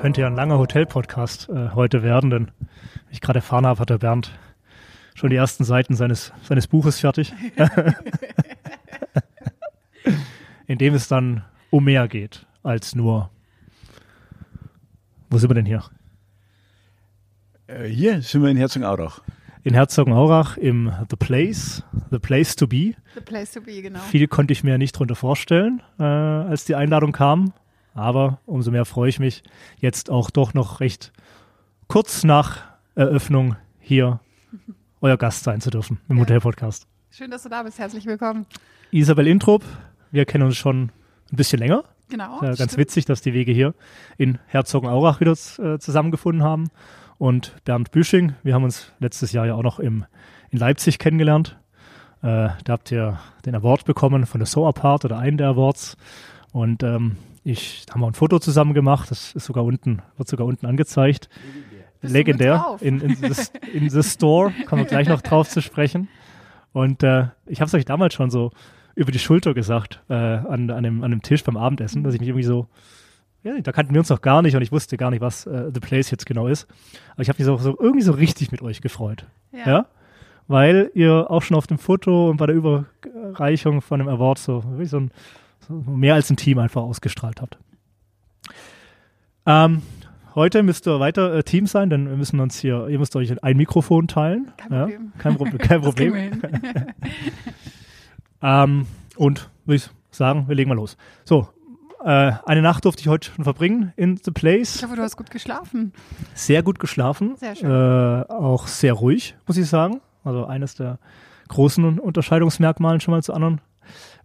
könnte ja ein langer Hotel-Podcast äh, heute werden, denn wie ich gerade erfahren habe, hat der Bernd schon die ersten Seiten seines, seines Buches fertig. in dem es dann um mehr geht als nur. Wo sind wir denn hier? Äh, hier sind wir in Herzogenaurach. In Herzogenaurach im The Place, The Place to Be. The Place to Be, genau. Viel konnte ich mir nicht darunter vorstellen, äh, als die Einladung kam. Aber umso mehr freue ich mich, jetzt auch doch noch recht kurz nach Eröffnung hier euer Gast sein zu dürfen im ja. Hotel-Podcast. Schön, dass du da bist. Herzlich willkommen. Isabel Intrup, wir kennen uns schon ein bisschen länger. Genau. Ja, ganz stimmt. witzig, dass die Wege hier in Herzogenaurach wieder äh, zusammengefunden haben. Und Bernd Büsching, wir haben uns letztes Jahr ja auch noch im, in Leipzig kennengelernt. Äh, da habt ihr den Award bekommen von der So Apart oder einen der Awards. Und ähm, ich haben wir ein Foto zusammen gemacht. Das ist sogar unten, wird sogar unten angezeigt. Bist Legendär. In, in, the, in the Store kommen wir gleich noch drauf zu sprechen. Und äh, ich habe es euch damals schon so über die Schulter gesagt, äh, an, an, dem, an dem Tisch beim Abendessen, dass ich mich irgendwie so, ja, da kannten wir uns noch gar nicht und ich wusste gar nicht, was äh, The Place jetzt genau ist. Aber ich habe mich so, so, irgendwie so richtig mit euch gefreut. Ja. ja. Weil ihr auch schon auf dem Foto und bei der Überreichung von dem Award so, so, ein, so mehr als ein Team einfach ausgestrahlt habt. Ähm, heute müsst ihr weiter äh, Team sein, denn wir müssen uns hier, ihr müsst euch ein Mikrofon teilen. Kein Problem. Ja, kein, Pro kein Problem. Ähm, und würde ich sagen, wir legen mal los. So, äh, eine Nacht durfte ich heute schon verbringen in The Place. Ich hoffe, du hast gut geschlafen. Sehr gut geschlafen. Sehr schön. Äh, auch sehr ruhig, muss ich sagen. Also eines der großen Unterscheidungsmerkmalen schon mal zu anderen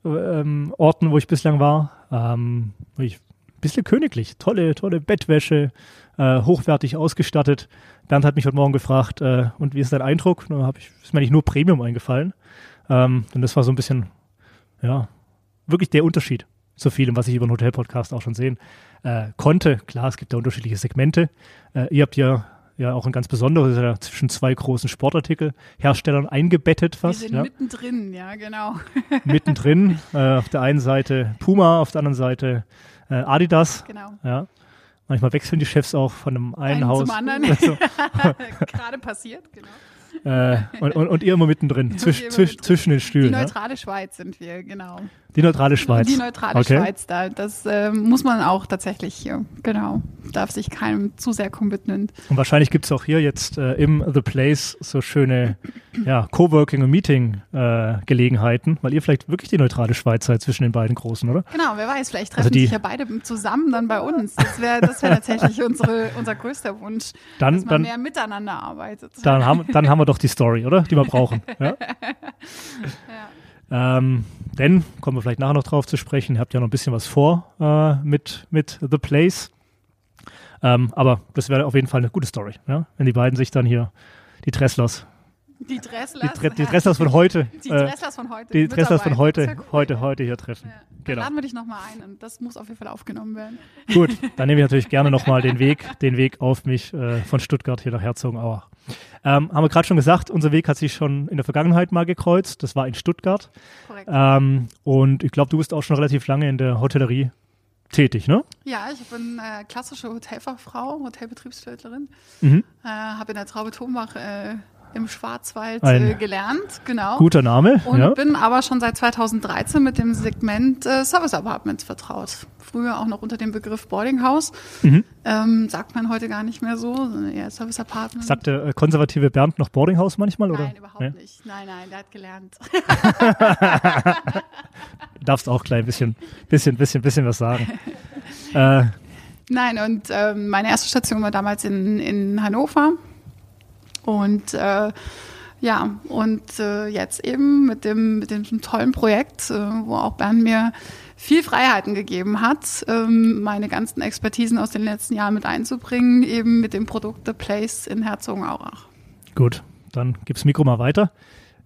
ähm, Orten, wo ich bislang war. Ähm, ich ein bisschen königlich. Tolle, tolle Bettwäsche, äh, hochwertig ausgestattet. Bernd hat mich heute Morgen gefragt, äh, und wie ist dein Eindruck? Da hab ich, ist mir nicht nur Premium eingefallen. Ähm, denn das war so ein bisschen, ja, wirklich der Unterschied zu vielem, was ich über den Hotel-Podcast auch schon sehen äh, konnte. Klar, es gibt da unterschiedliche Segmente. Äh, ihr habt ja ja auch ein ganz besonderes, ja zwischen zwei großen Sportartikelherstellern eingebettet fast. Wir sind ja. mittendrin, ja, genau. mittendrin. Äh, auf der einen Seite Puma, auf der anderen Seite äh, Adidas. Genau. Ja. Manchmal wechseln die Chefs auch von einem einen, einen Haus. Zum anderen. Also. Gerade passiert, genau. Äh, und, und, und, ihr immer mittendrin, zwisch, zwisch, zwischen den Stühlen. Die neutrale ja? Schweiz sind wir, genau. Die neutrale Schweiz. Die neutrale okay. Schweiz, da, das äh, muss man auch tatsächlich, ja, genau, darf sich keinem zu sehr committen. Und wahrscheinlich gibt es auch hier jetzt äh, im The Place so schöne ja, Coworking- und Meeting-Gelegenheiten, weil ihr vielleicht wirklich die neutrale Schweiz seid zwischen den beiden Großen, oder? Genau, wer weiß, vielleicht also treffen also sich ja beide zusammen dann bei uns. Das wäre das wär tatsächlich unsere, unser größter Wunsch, dann, dass man dann, mehr miteinander arbeitet. Dann haben, dann haben wir doch die Story, oder? Die wir brauchen. Ja? ja. Ähm, denn, kommen wir vielleicht nachher noch drauf zu sprechen, ihr habt ja noch ein bisschen was vor äh, mit, mit The Place. Ähm, aber das wäre auf jeden Fall eine gute Story, ja? wenn die beiden sich dann hier, die Tresslers, die Dresslers. Die, die Dresslers von heute. Die äh, Dresslers von heute. Die Dresslers von heute, cool, heute, heute hier treffen. Ja. Genau. Laden wir dich nochmal ein und das muss auf jeden Fall aufgenommen werden. Gut, dann nehme ich natürlich gerne nochmal den Weg, den Weg auf mich äh, von Stuttgart hier nach Herzogenaurach. Ähm, haben wir gerade schon gesagt, unser Weg hat sich schon in der Vergangenheit mal gekreuzt. Das war in Stuttgart. Korrekt. Ähm, und ich glaube, du bist auch schon relativ lange in der Hotellerie tätig, ne? Ja, ich bin äh, klassische Hotelfachfrau, Hotelbetriebsleiterin. Mhm. Äh, habe in der Traube Thombach äh, im Schwarzwald äh, gelernt, genau. Guter Name. Und ja. bin aber schon seit 2013 mit dem Segment äh, Service Apartments vertraut. Früher auch noch unter dem Begriff Boarding House. Mhm. Ähm, sagt man heute gar nicht mehr so, sondern eher Service Apartment. Sagt der äh, konservative Bernd noch Boarding House manchmal? Nein, oder? überhaupt ja? nicht. Nein, nein, der hat gelernt. darfst auch gleich ein bisschen, bisschen, bisschen, bisschen was sagen. äh, Nein, und ähm, meine erste Station war damals in, in Hannover. Und äh, ja, und äh, jetzt eben mit dem, mit dem tollen Projekt, äh, wo auch Bernd mir viel Freiheiten gegeben hat, ähm, meine ganzen Expertisen aus den letzten Jahren mit einzubringen, eben mit dem Produkt The Place in Herzogenaurach. Gut, dann gibt's Mikro mal weiter.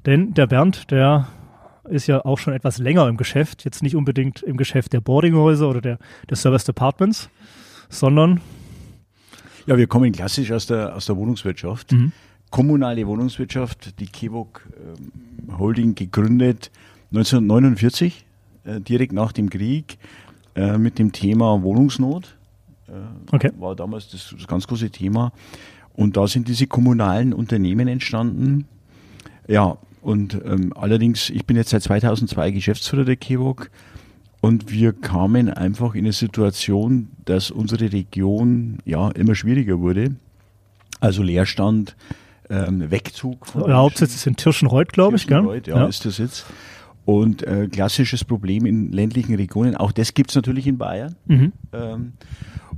Denn der Bernd, der ist ja auch schon etwas länger im Geschäft, jetzt nicht unbedingt im Geschäft der Boardinghäuser oder der, der Service Departments, sondern ja, wir kommen klassisch aus der, aus der Wohnungswirtschaft. Mhm kommunale Wohnungswirtschaft, die Kevok ähm, Holding, gegründet 1949, äh, direkt nach dem Krieg, äh, mit dem Thema Wohnungsnot Äh, okay. War damals das, das ganz große Thema. Und da sind diese kommunalen Unternehmen entstanden. Ja, und ähm, allerdings, ich bin jetzt seit 2002 Geschäftsführer der KEWOG und wir kamen einfach in eine Situation, dass unsere Region ja immer schwieriger wurde. Also Leerstand, ähm, Wegzug. Von Der Hauptsitz ist in Tirschenreuth, glaube ich, gell? Ja, ja, ist der Sitz. Und äh, klassisches Problem in ländlichen Regionen, auch das gibt es natürlich in Bayern. Mhm. Ähm,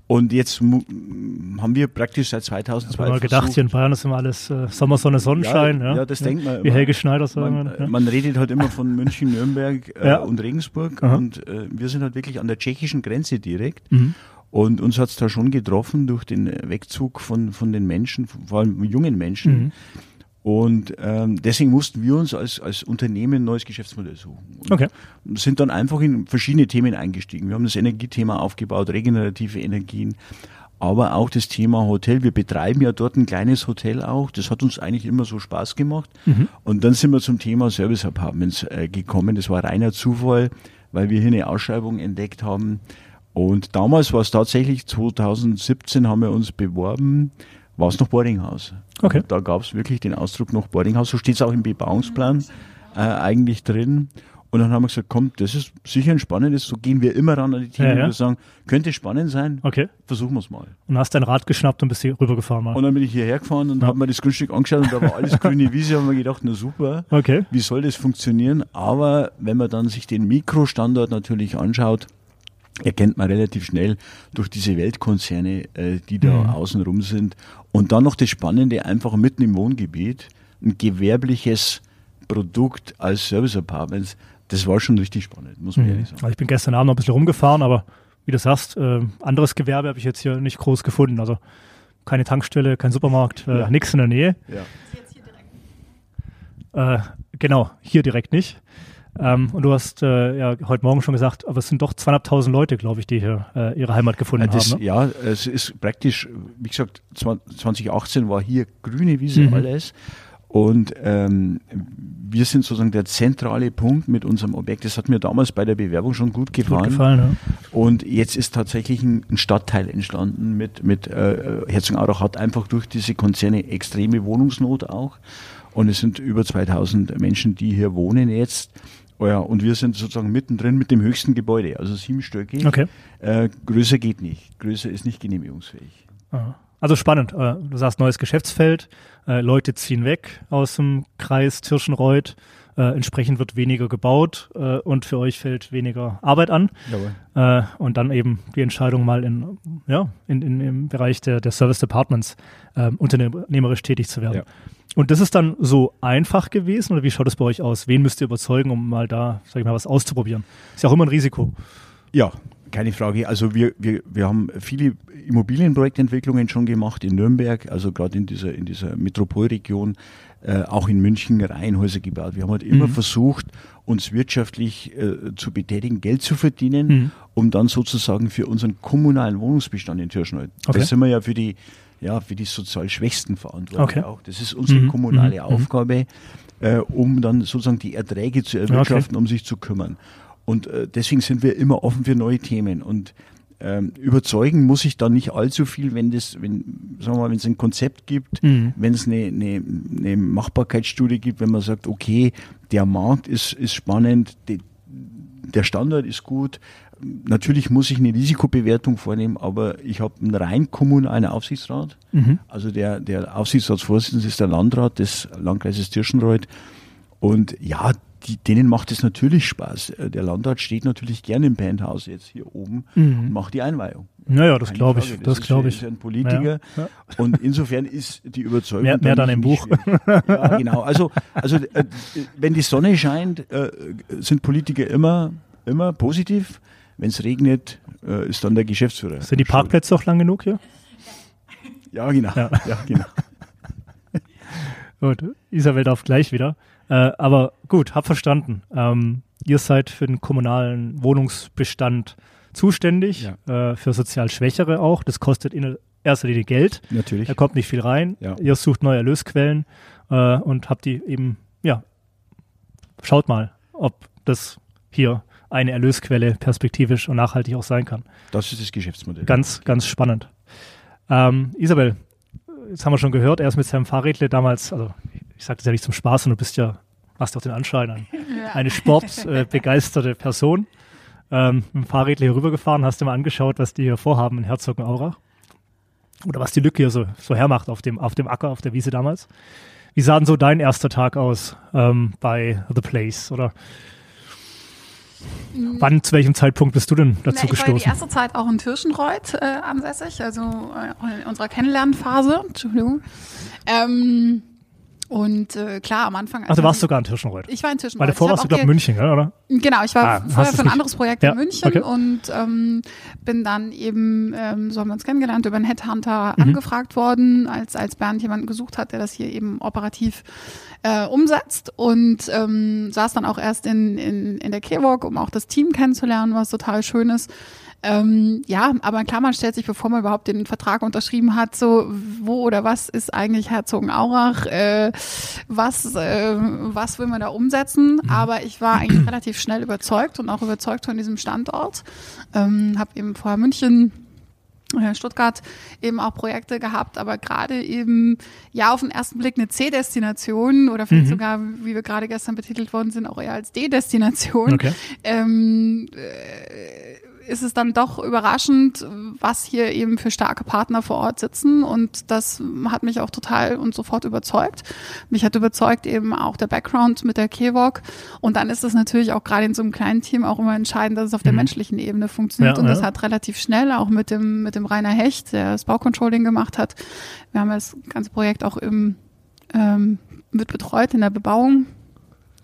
und jetzt haben wir praktisch seit 2002 ich habe gedacht, hier in Bayern ist immer alles äh, Sommer, Sonne, Sonnenschein. Ja, ja. ja das ja. denkt man. Wie Helge Schneider sagen. Man, ja. man redet halt immer von München, Nürnberg äh, und Regensburg. Aha. Und äh, wir sind halt wirklich an der tschechischen Grenze direkt. Mhm. Und uns hat es da schon getroffen durch den Wegzug von, von den Menschen, vor allem jungen Menschen. Mhm. Und ähm, deswegen mussten wir uns als, als Unternehmen ein neues Geschäftsmodell suchen. Und okay. sind dann einfach in verschiedene Themen eingestiegen. Wir haben das Energiethema aufgebaut, regenerative Energien, aber auch das Thema Hotel. Wir betreiben ja dort ein kleines Hotel auch. Das hat uns eigentlich immer so Spaß gemacht. Mhm. Und dann sind wir zum Thema Service Apartments äh, gekommen. Das war reiner Zufall, weil wir hier eine Ausschreibung entdeckt haben. Und damals war es tatsächlich 2017 haben wir uns beworben war es noch Boardinghaus. Okay. Da gab es wirklich den Ausdruck noch Boardinghaus. So steht es auch im Bebauungsplan äh, eigentlich drin. Und dann haben wir gesagt, komm, das ist sicher ein spannendes, so gehen wir immer ran an die Themen ja, ja. und sagen, könnte spannend sein, okay. versuchen wir es mal. Und hast dein Rad geschnappt und bist hier rübergefahren mal. Und dann bin ich hierher gefahren und ja. habe mir das Grundstück angeschaut und da war alles grüne Wiese, haben wir gedacht, na super, okay. wie soll das funktionieren? Aber wenn man dann sich den Mikrostandard natürlich anschaut, erkennt man relativ schnell durch diese Weltkonzerne, äh, die da mhm. außenrum sind. Und dann noch das Spannende, einfach mitten im Wohngebiet, ein gewerbliches Produkt als Service Apartments, das war schon richtig spannend, muss man mhm. ehrlich sagen. Also ich bin gestern Abend noch ein bisschen rumgefahren, aber wie du sagst, äh, anderes Gewerbe habe ich jetzt hier nicht groß gefunden. Also keine Tankstelle, kein Supermarkt, äh, ja. nichts in der Nähe. Ja. Äh, genau, hier direkt nicht. Ähm, und du hast äh, ja heute Morgen schon gesagt, aber es sind doch zweieinhalbtausend Leute, glaube ich, die hier äh, ihre Heimat gefunden das, haben. Ne? Ja, es ist praktisch, wie gesagt, 2018 war hier grüne Wiese mhm. alles. Und ähm, wir sind sozusagen der zentrale Punkt mit unserem Objekt. Das hat mir damals bei der Bewerbung schon gut gefallen. Gut gefallen ja. Und jetzt ist tatsächlich ein, ein Stadtteil entstanden mit, mit äh, Herzogenaurach hat einfach durch diese Konzerne extreme Wohnungsnot auch. Und es sind über 2000 Menschen, die hier wohnen jetzt. Oh ja, und wir sind sozusagen mittendrin mit dem höchsten Gebäude, also siebenstöckig. Okay. Äh, größer geht nicht. Größer ist nicht genehmigungsfähig. Aha. Also spannend. Äh, du sagst neues Geschäftsfeld, äh, Leute ziehen weg aus dem Kreis Tirschenreuth, äh, entsprechend wird weniger gebaut und für euch fällt weniger Arbeit an. Jawohl. Und dann eben die Entscheidung mal in, ja, in, in, im Bereich der, der Service Departments unternehmerisch tätig zu werden. Ja. Und das ist dann so einfach gewesen oder wie schaut es bei euch aus? Wen müsst ihr überzeugen, um mal da, sag ich mal, was auszuprobieren? Ist ja auch immer ein Risiko. Ja, keine Frage. Also wir, wir, wir haben viele Immobilienprojektentwicklungen schon gemacht in Nürnberg, also gerade in dieser, in dieser Metropolregion, äh, auch in München Reihenhäuser gebaut. Wir haben halt immer mhm. versucht, uns wirtschaftlich äh, zu betätigen, Geld zu verdienen, mhm. um dann sozusagen für unseren kommunalen Wohnungsbestand in Türschneid. Okay. Das sind wir ja für die ja, für die sozial Schwächsten verantwortlich okay. auch. Das ist unsere mhm. kommunale mhm. Aufgabe, äh, um dann sozusagen die Erträge zu erwirtschaften, okay. um sich zu kümmern. Und äh, deswegen sind wir immer offen für neue Themen. Und ähm, überzeugen muss ich da nicht allzu viel, wenn das, wenn, sagen wir mal, wenn es ein Konzept gibt, mhm. wenn es eine, eine, eine Machbarkeitsstudie gibt, wenn man sagt, okay, der Markt ist, ist spannend, die, der Standard ist gut, natürlich muss ich eine Risikobewertung vornehmen, aber ich habe einen rein kommunalen Aufsichtsrat. Mhm. Also der, der Aufsichtsratsvorsitzende ist der Landrat des Landkreises Tirschenreuth. Und ja, die, denen macht es natürlich Spaß. Der Landrat steht natürlich gerne im Penthouse jetzt hier oben mhm. und macht die Einweihung. Naja, das glaube ich. Das, das glaube ich. Ist ein Politiker. Ja, ja. Und insofern ist die Überzeugung. Mehr, mehr dann im Buch. Ja, genau. Also, also äh, wenn die Sonne scheint, äh, sind Politiker immer, immer positiv. Wenn es regnet, äh, ist dann der Geschäftsführer. Sind die Parkplätze auch lang genug hier? Ja, genau. Ja. ja genau. gut, Isabel darf gleich wieder. Äh, aber gut, hab verstanden. Ähm, ihr seid für den kommunalen Wohnungsbestand zuständig, ja. äh, für sozial Schwächere auch. Das kostet in erster Linie Geld. Natürlich. Da kommt nicht viel rein. Ja. Ihr sucht neue Erlösquellen äh, und habt die eben, ja, schaut mal, ob das hier eine Erlösquelle perspektivisch und nachhaltig auch sein kann. Das ist das Geschäftsmodell. Ganz, ganz spannend. Ähm, Isabel, jetzt haben wir schon gehört, er ist mit seinem Fahrrädle damals, also ich sage das ja nicht zum Spaß, und du bist ja, hast ja auch den Anschein, ein, ja. eine sportbegeisterte äh, Person. Ähm, mit dem Fahrrädle hier rübergefahren, hast du mal angeschaut, was die hier vorhaben in Herzogenaurach? Oder was die Lücke hier so, so hermacht auf dem, auf dem Acker, auf der Wiese damals. Wie sah denn so dein erster Tag aus ähm, bei The Place? Oder Wann, zu welchem Zeitpunkt bist du denn dazu Na, ich gestoßen? Ich war die erste Zeit auch in Tirschenreuth äh, ansässig, also äh, in unserer Kennenlernphase. Entschuldigung. Ähm, und äh, klar, am Anfang. Ach, du warst sogar in Tirschenreuth. Ich war in Tirschenreuth. Weil davor warst du, glaube ich, München, oder? Genau, ich war ah, vorher für ein anderes Projekt ja, in München okay. und ähm, bin dann eben, ähm, so haben wir uns kennengelernt, über einen Headhunter mhm. angefragt worden, als, als Bernd jemanden gesucht hat, der das hier eben operativ äh, umsetzt und ähm, saß dann auch erst in, in, in der Keywalk, um auch das Team kennenzulernen, was total schön ist. Ähm, ja, aber klar, man stellt sich, bevor man überhaupt den Vertrag unterschrieben hat, so, wo oder was ist eigentlich Herzogenaurach, äh, was, äh, was will man da umsetzen? Mhm. Aber ich war eigentlich relativ schnell überzeugt und auch überzeugt von diesem Standort. Ähm, habe eben vorher München äh, Stuttgart eben auch Projekte gehabt, aber gerade eben ja auf den ersten Blick eine C-Destination oder vielleicht mhm. sogar, wie wir gerade gestern betitelt worden sind, auch eher als D-Destination. Okay. Ähm, äh, ist es dann doch überraschend, was hier eben für starke Partner vor Ort sitzen. Und das hat mich auch total und sofort überzeugt. Mich hat überzeugt eben auch der Background mit der KEWOK. Und dann ist es natürlich auch gerade in so einem kleinen Team auch immer entscheidend, dass es auf der mhm. menschlichen Ebene funktioniert. Ja, und das ja. hat relativ schnell auch mit dem, mit dem Rainer Hecht, der das Baucontrolling gemacht hat. Wir haben das ganze Projekt auch im, ähm, mit betreut in der Bebauung.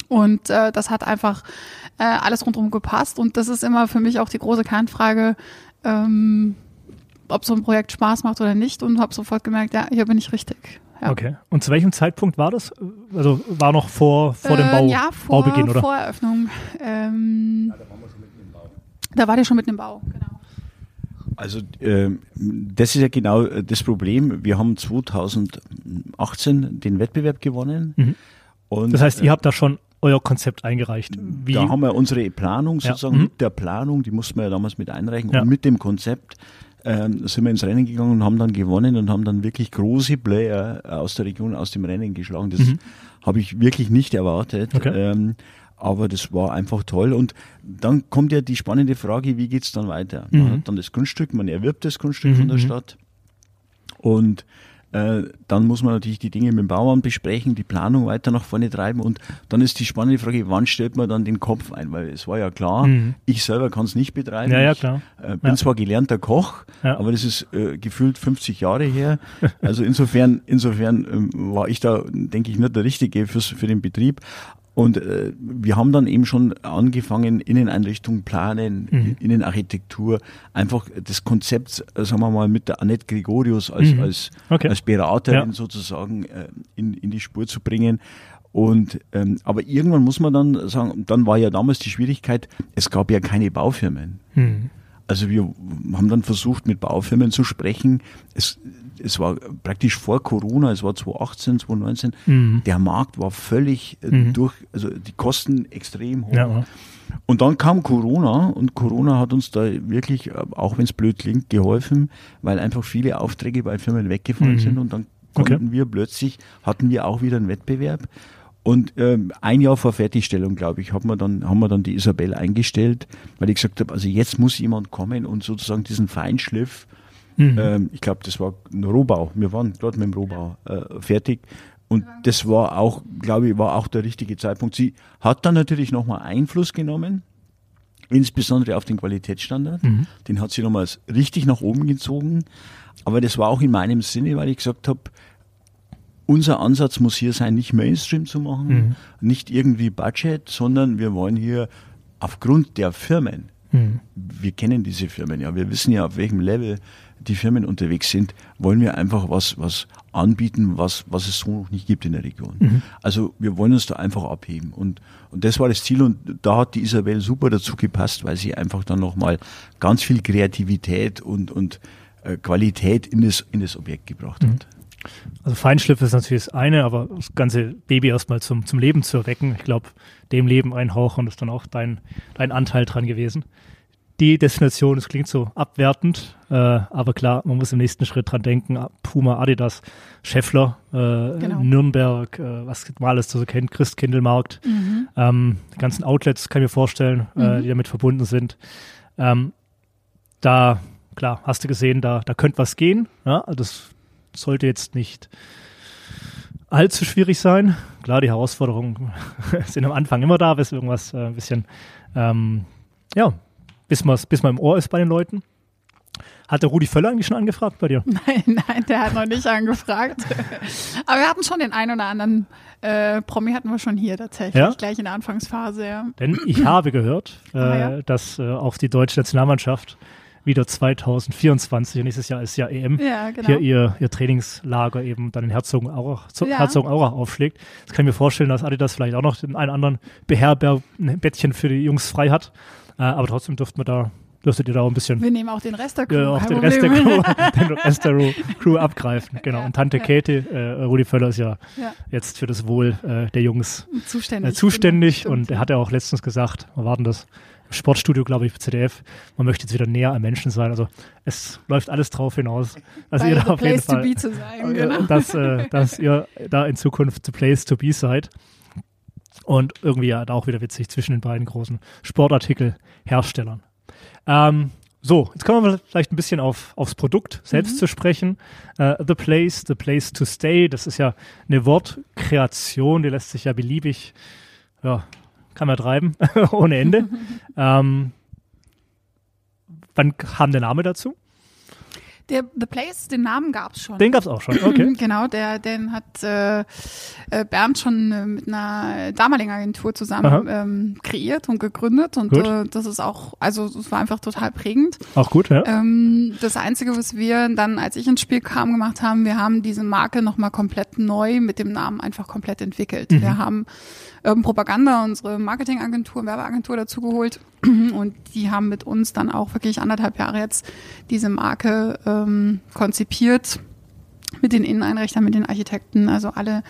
Und äh, das hat einfach äh, alles rundherum gepasst. Und das ist immer für mich auch die große Kernfrage, ähm, ob so ein Projekt Spaß macht oder nicht. Und habe sofort gemerkt, ja, hier bin ich richtig. Ja. Okay. Und zu welchem Zeitpunkt war das? Also war noch vor, vor dem Bau, äh, ja, vor, Baubeginn, oder? Vor Eröffnung. Ähm, ja, da waren wir schon mitten im Bau. Da war der schon mitten im Bau, genau. Also äh, das ist ja genau äh, das Problem. Wir haben 2018 den Wettbewerb gewonnen. Mhm. Und, das heißt, ihr äh, habt da schon euer Konzept eingereicht. Wie? Da haben wir unsere Planung sozusagen, ja. mit der Planung, die mussten wir ja damals mit einreichen, ja. und mit dem Konzept ähm, sind wir ins Rennen gegangen und haben dann gewonnen und haben dann wirklich große Player aus der Region aus dem Rennen geschlagen. Das mhm. habe ich wirklich nicht erwartet. Okay. Ähm, aber das war einfach toll. Und dann kommt ja die spannende Frage, wie geht's dann weiter? Man mhm. hat dann das Grundstück, man erwirbt das Grundstück mhm. von der mhm. Stadt. Und äh, dann muss man natürlich die Dinge mit dem Bauern besprechen, die Planung weiter nach vorne treiben und dann ist die spannende Frage, wann stellt man dann den Kopf ein? Weil es war ja klar, mhm. ich selber kann es nicht betreiben. Ja, ja, klar. Ich äh, bin ja. zwar gelernter Koch, ja. aber das ist äh, gefühlt 50 Jahre her. Also insofern, insofern ähm, war ich da, denke ich, nicht der Richtige fürs, für den Betrieb. Und äh, wir haben dann eben schon angefangen, Inneneinrichtung planen, mhm. Innenarchitektur, einfach das Konzept, äh, sagen wir mal, mit der Annette Gregorius als, mhm. als, okay. als Beraterin ja. sozusagen äh, in, in die Spur zu bringen. Und ähm, aber irgendwann muss man dann sagen, dann war ja damals die Schwierigkeit, es gab ja keine Baufirmen. Mhm. Also wir haben dann versucht, mit Baufirmen zu sprechen. Es, es war praktisch vor Corona, es war 2018, 2019. Mhm. Der Markt war völlig äh, mhm. durch, also die Kosten extrem hoch. Ja. Und dann kam Corona und Corona hat uns da wirklich, äh, auch wenn es blöd klingt, geholfen, weil einfach viele Aufträge bei Firmen weggefallen mhm. sind und dann konnten okay. wir plötzlich, hatten wir auch wieder einen Wettbewerb und ähm, ein Jahr vor Fertigstellung, glaube ich, haben wir dann, haben wir dann die Isabel eingestellt, weil ich gesagt habe, also jetzt muss jemand kommen und sozusagen diesen Feinschliff, mhm. ähm, ich glaube, das war ein Rohbau, wir waren dort mit dem Rohbau äh, fertig. Und das war auch, glaube ich, war auch der richtige Zeitpunkt. Sie hat dann natürlich nochmal Einfluss genommen, insbesondere auf den Qualitätsstandard. Mhm. Den hat sie nochmals richtig nach oben gezogen. Aber das war auch in meinem Sinne, weil ich gesagt habe, unser Ansatz muss hier sein, nicht Mainstream zu machen, mhm. nicht irgendwie Budget, sondern wir wollen hier aufgrund der Firmen, mhm. wir kennen diese Firmen ja, wir wissen ja, auf welchem Level die Firmen unterwegs sind, wollen wir einfach was, was anbieten, was, was es so noch nicht gibt in der Region. Mhm. Also wir wollen uns da einfach abheben. Und, und das war das Ziel und da hat die Isabel super dazu gepasst, weil sie einfach dann nochmal ganz viel Kreativität und, und äh, Qualität in das, in das Objekt gebracht hat. Mhm. Also Feinschliff ist natürlich das eine, aber das ganze Baby erstmal zum, zum Leben zu erwecken, ich glaube, dem Leben einhauchen ist dann auch dein, dein Anteil dran gewesen. Die Destination, das klingt so abwertend, äh, aber klar, man muss im nächsten Schritt dran denken, Puma, Adidas, Scheffler, äh, genau. Nürnberg, äh, was man alles so kennt, Christkindlmarkt, mhm. ähm, die ganzen Outlets, kann ich mir vorstellen, äh, mhm. die damit verbunden sind. Ähm, da, klar, hast du gesehen, da, da könnte was gehen. Ja? Das sollte jetzt nicht allzu schwierig sein. Klar, die Herausforderungen sind am Anfang immer da, bis irgendwas äh, ein bisschen, ähm, ja, bis, bis man im Ohr ist bei den Leuten. Hat der Rudi Völler eigentlich schon angefragt bei dir? Nein, nein, der hat noch nicht angefragt. Aber wir hatten schon den einen oder anderen äh, Promi hatten wir schon hier tatsächlich, ja? gleich in der Anfangsphase. Ja. Denn ich habe gehört, äh, ah, ja. dass äh, auch die deutsche Nationalmannschaft wieder 2024, nächstes Jahr ist ja EM, ja, genau. hier ihr, ihr Trainingslager eben dann in Herzogenaurach, ja. Herzogenaurach aufschlägt. Das kann ich mir vorstellen, dass Adidas vielleicht auch noch den einen anderen Beherbergbettchen für die Jungs frei hat. Äh, aber trotzdem dürften wir da dürftet ihr da auch ein bisschen. Wir nehmen auch den Rest der Crew. Ja, auch den Rest der Crew, den Rest der Crew abgreifen. Genau. Ja, und Tante ja. Käthe, äh, Rudi Völler ist ja, ja, jetzt für das Wohl äh, der Jungs zuständig. Äh, zuständig. Genau. Und er hat ja auch letztens gesagt, wir warten das Sportstudio, glaube ich, für CDF. Man möchte jetzt wieder näher am Menschen sein. Also es läuft alles drauf hinaus, dass ihr da auf jeden Fall, to be zu sein, genau. dass, äh, dass ihr da in Zukunft the place to be seid. Und irgendwie ja auch wieder witzig zwischen den beiden großen Sportartikelherstellern. Ähm, so, jetzt kommen wir vielleicht ein bisschen auf, aufs Produkt selbst mhm. zu sprechen. Uh, the Place, The Place to Stay, das ist ja eine Wortkreation, die lässt sich ja beliebig ja, kann man treiben, ohne Ende. ähm, wann kam der Name dazu? Der The Place, den Namen gab es schon. Den gab es auch schon, okay. genau, der, den hat äh, äh, Bernd schon äh, mit einer damaligen Agentur zusammen ähm, kreiert und gegründet und äh, das ist auch, also es war einfach total prägend. Auch gut, ja. Ähm, das Einzige, was wir dann, als ich ins Spiel kam, gemacht haben, wir haben diese Marke nochmal komplett neu mit dem Namen einfach komplett entwickelt. Mhm. Wir haben Urban Propaganda, unsere Marketingagentur, Werbeagentur dazu geholt. Und die haben mit uns dann auch wirklich anderthalb Jahre jetzt diese Marke ähm, konzipiert mit den Inneneinrichtern, mit den Architekten, also alle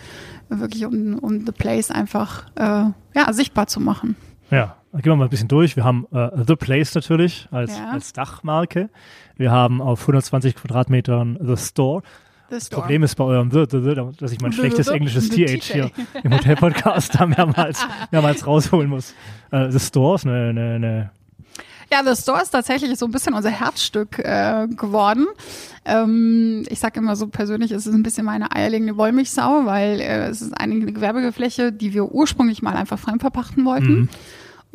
wirklich um, um The Place einfach äh, ja, sichtbar zu machen. Ja, gehen wir mal ein bisschen durch. Wir haben äh, The Place natürlich als, ja. als Dachmarke. Wir haben auf 120 Quadratmetern The Store. Das Problem ist bei eurem dass ich mein schlechtes englisches TH hier im Hotelpodcast da mehrmals, mehrmals rausholen muss. Äh, the Store ist eine, eine, eine ja, The Store ist tatsächlich so ein bisschen unser Herzstück äh, geworden. Ähm, ich sage immer so persönlich, es ist ein bisschen meine eierlegende Wollmilchsau, weil äh, es ist eine Gewerbefläche, die wir ursprünglich mal einfach fremdverpachten wollten. Mhm.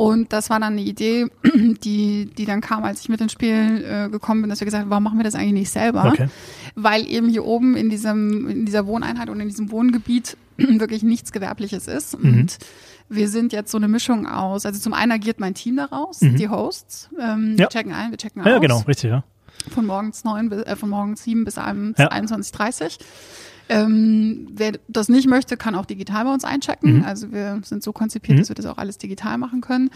Und das war dann eine Idee, die, die dann kam, als ich mit ins Spiel äh, gekommen bin, dass wir gesagt haben, warum machen wir das eigentlich nicht selber? Okay. Weil eben hier oben in diesem, in dieser Wohneinheit und in diesem Wohngebiet wirklich nichts Gewerbliches ist. Mhm. Und wir sind jetzt so eine Mischung aus, also zum einen agiert mein Team daraus, mhm. die Hosts. Ähm, ja. Wir checken ein, wir checken ja, aus. Ja, genau, richtig, ja. Von morgens neun bis, äh, von morgens sieben bis, einem, ja. 21.30 ähm, wer das nicht möchte, kann auch digital bei uns einchecken. Mhm. Also wir sind so konzipiert, mhm. dass wir das auch alles digital machen können.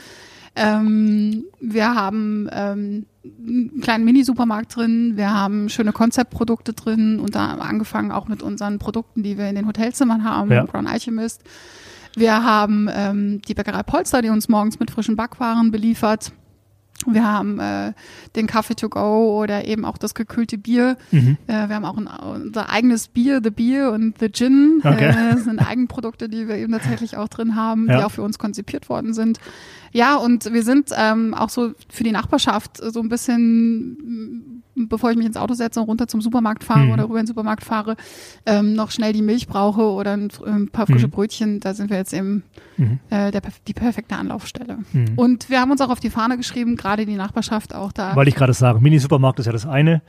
Ähm, wir haben ähm, einen kleinen Mini-Supermarkt drin, wir haben schöne Konzeptprodukte drin und da angefangen auch mit unseren Produkten, die wir in den Hotelzimmern haben, ja. Brown Alchemist. Wir haben ähm, die Bäckerei Polster, die uns morgens mit frischen Backwaren beliefert. Wir haben äh, den Kaffee to go oder eben auch das gekühlte Bier. Mhm. Äh, wir haben auch ein, unser eigenes Bier, The Beer und The Gin. Okay. Äh, das sind Eigenprodukte, die wir eben tatsächlich auch drin haben, ja. die auch für uns konzipiert worden sind. Ja, und wir sind ähm, auch so für die Nachbarschaft so ein bisschen, bevor ich mich ins Auto setze und runter zum Supermarkt fahre mhm. oder rüber in den Supermarkt fahre, ähm, noch schnell die Milch brauche oder ein, ein paar frische mhm. Brötchen, da sind wir jetzt eben mhm. äh, der, die perfekte Anlaufstelle. Mhm. Und wir haben uns auch auf die Fahne geschrieben, gerade die Nachbarschaft auch da. Weil ich gerade sage, Mini-Supermarkt ist ja das eine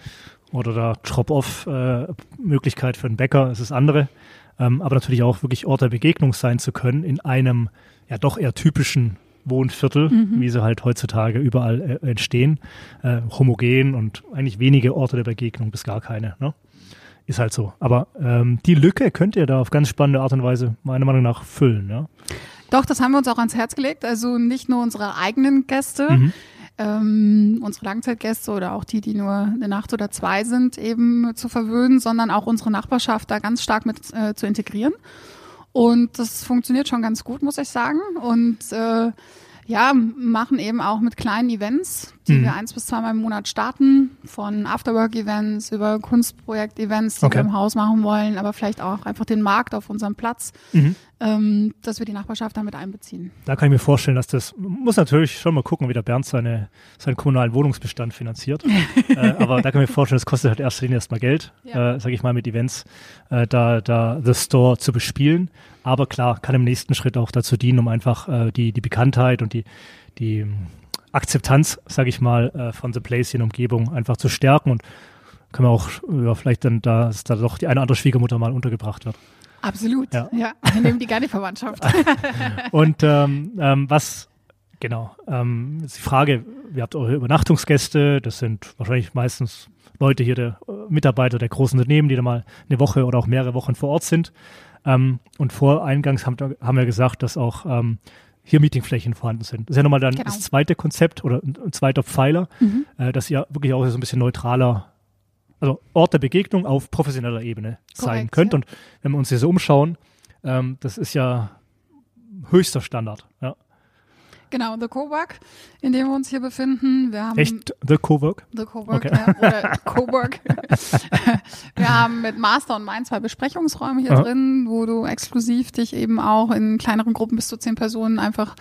oder da Drop-off-Möglichkeit äh, für einen Bäcker ist das andere. Ähm, aber natürlich auch wirklich Ort der Begegnung sein zu können in einem ja doch eher typischen Wohnviertel, mhm. wie sie halt heutzutage überall äh, entstehen, äh, homogen und eigentlich wenige Orte der Begegnung, bis gar keine. Ne? Ist halt so. Aber ähm, die Lücke könnt ihr da auf ganz spannende Art und Weise meiner Meinung nach füllen. Ja? Doch, das haben wir uns auch ans Herz gelegt. Also nicht nur unsere eigenen Gäste, mhm ähm, unsere Langzeitgäste oder auch die, die nur eine Nacht oder zwei sind, eben zu verwöhnen, sondern auch unsere Nachbarschaft da ganz stark mit äh, zu integrieren. Und das funktioniert schon ganz gut, muss ich sagen. Und äh, ja, machen eben auch mit kleinen Events, die mhm. wir eins bis zweimal im Monat starten, von Afterwork-Events über Kunstprojekt-Events, die okay. wir im Haus machen wollen, aber vielleicht auch einfach den Markt auf unserem Platz, mhm. ähm, dass wir die Nachbarschaft damit einbeziehen. Da kann ich mir vorstellen, dass das, muss natürlich schon mal gucken, wie der Bernd seine, seinen kommunalen Wohnungsbestand finanziert. äh, aber da kann ich mir vorstellen, das kostet halt erst erstmal Geld, ja. äh, sage ich mal, mit Events, äh, da, da The Store zu bespielen. Aber klar, kann im nächsten Schritt auch dazu dienen, um einfach äh, die, die Bekanntheit und die, die Akzeptanz, sage ich mal, äh, von The Place in Umgebung einfach zu stärken und können wir auch ja, vielleicht dann, da, dass da doch die eine oder andere Schwiegermutter mal untergebracht wird. Absolut, ja. ja. Wir nehmen die gerne Verwandtschaft. und ähm, ähm, was, genau, ähm, ist die Frage, ihr habt eure Übernachtungsgäste, das sind wahrscheinlich meistens Leute hier, der äh, Mitarbeiter der großen Unternehmen, die da mal eine Woche oder auch mehrere Wochen vor Ort sind. Ähm, und voreingangs haben, haben wir gesagt, dass auch ähm, hier Meetingflächen vorhanden sind. Das ist ja nochmal dann genau. das zweite Konzept oder ein, zweiter Pfeiler, mhm. äh, dass ihr wirklich auch so ein bisschen neutraler, also Ort der Begegnung auf professioneller Ebene Korrekt, sein könnt. Ja. Und wenn wir uns hier so umschauen, ähm, das ist ja höchster Standard. Ja. Genau, The Cowork, in dem wir uns hier befinden. Wir haben Echt The Cowork? The Cowork, okay. ja, oder Cowork. wir haben mit Master und Mind zwei Besprechungsräume hier Aha. drin, wo du exklusiv dich eben auch in kleineren Gruppen bis zu zehn Personen einfach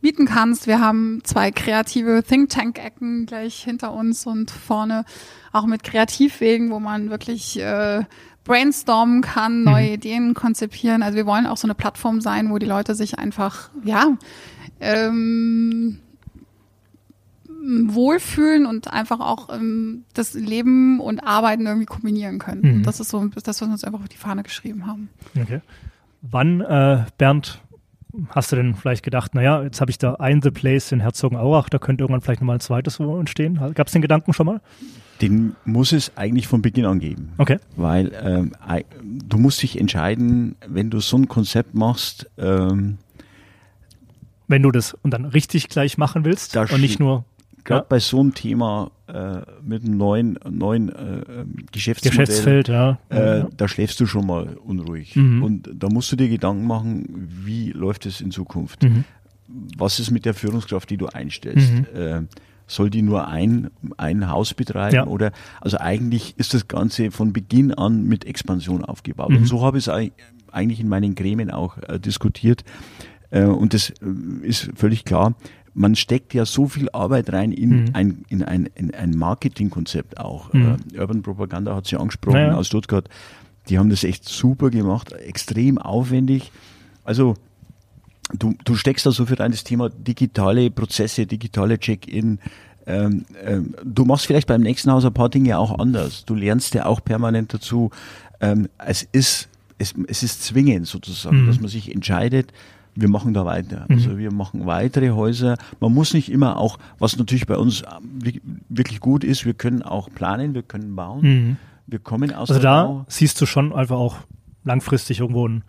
bieten kannst. Wir haben zwei kreative Think Tank Ecken gleich hinter uns und vorne auch mit Kreativwegen, wo man wirklich äh, brainstormen kann, neue mhm. Ideen konzipieren. Also wir wollen auch so eine Plattform sein, wo die Leute sich einfach, ja, ähm, wohlfühlen und einfach auch ähm, das Leben und Arbeiten irgendwie kombinieren können. Mhm. Das ist so das, was wir uns einfach auf die Fahne geschrieben haben. Okay. Wann, äh, Bernd, hast du denn vielleicht gedacht, naja, jetzt habe ich da ein The Place in Herzogenaurach, da könnte irgendwann vielleicht nochmal ein zweites entstehen? Gab es den Gedanken schon mal? Den muss es eigentlich von Beginn an geben. Okay. Weil ähm, du musst dich entscheiden, wenn du so ein Konzept machst, ähm, wenn du das und dann richtig gleich machen willst das und nicht nur gerade ja. bei so einem Thema äh, mit einem neuen, neuen äh, Geschäftsmodell, Geschäftsfeld, ja. Äh, ja. da schläfst du schon mal unruhig. Mhm. Und da musst du dir Gedanken machen, wie läuft es in Zukunft? Mhm. Was ist mit der Führungskraft, die du einstellst? Mhm. Äh, soll die nur ein, ein Haus betreiben? Ja. Oder also eigentlich ist das Ganze von Beginn an mit Expansion aufgebaut. Und mhm. so habe ich es eigentlich in meinen Gremien auch äh, diskutiert. Äh, und das äh, ist völlig klar. Man steckt ja so viel Arbeit rein in, mhm. ein, in ein, in ein Marketingkonzept auch. Mhm. Äh, Urban Propaganda hat sie angesprochen naja. aus Stuttgart. Die haben das echt super gemacht, extrem aufwendig. Also du, du steckst da so für dein Thema digitale Prozesse, digitale Check-in. Ähm, ähm, du machst vielleicht beim nächsten Haus ein paar Dinge auch anders. Du lernst ja auch permanent dazu. Ähm, es ist es, es ist zwingend sozusagen, mhm. dass man sich entscheidet, wir machen da weiter. Mhm. Also wir machen weitere Häuser. Man muss nicht immer auch, was natürlich bei uns ähm, wirklich gut ist, wir können auch planen, wir können bauen. Mhm. Wir kommen aus Also da Bau. siehst du schon einfach auch langfristig irgendwo einen,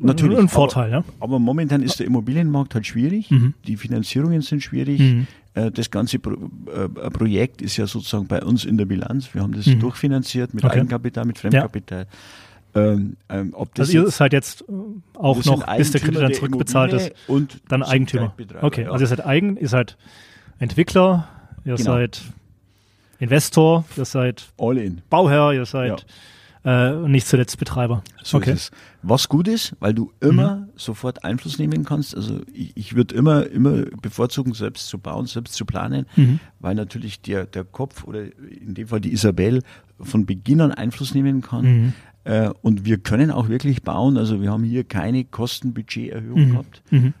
Natürlich, ein Vorteil, aber, ja. Aber momentan ist der Immobilienmarkt halt schwierig. Mhm. Die Finanzierungen sind schwierig. Mhm. Äh, das ganze Pro äh, Projekt ist ja sozusagen bei uns in der Bilanz. Wir haben das mhm. durchfinanziert mit okay. Eigenkapital, mit Fremdkapital. Ja. Ähm, ähm, also ihr seid jetzt äh, auch noch, bis der Kredit dann zurückbezahlt ist, und dann Eigentümer. Okay, ja. also ihr seid Eigen, ihr seid Entwickler, ihr genau. seid Investor, ihr seid All in. Bauherr, ihr seid ja. äh, nicht zuletzt Betreiber. So okay. Was gut ist, weil du immer mhm. sofort Einfluss nehmen kannst. Also ich, ich würde immer, immer bevorzugen, selbst zu bauen, selbst zu planen, mhm. weil natürlich der, der Kopf oder in dem Fall die Isabel von Beginn an Einfluss nehmen kann. Mhm. Äh, und wir können auch wirklich bauen. Also wir haben hier keine Kostenbudgeterhöhung mhm. gehabt. Mhm.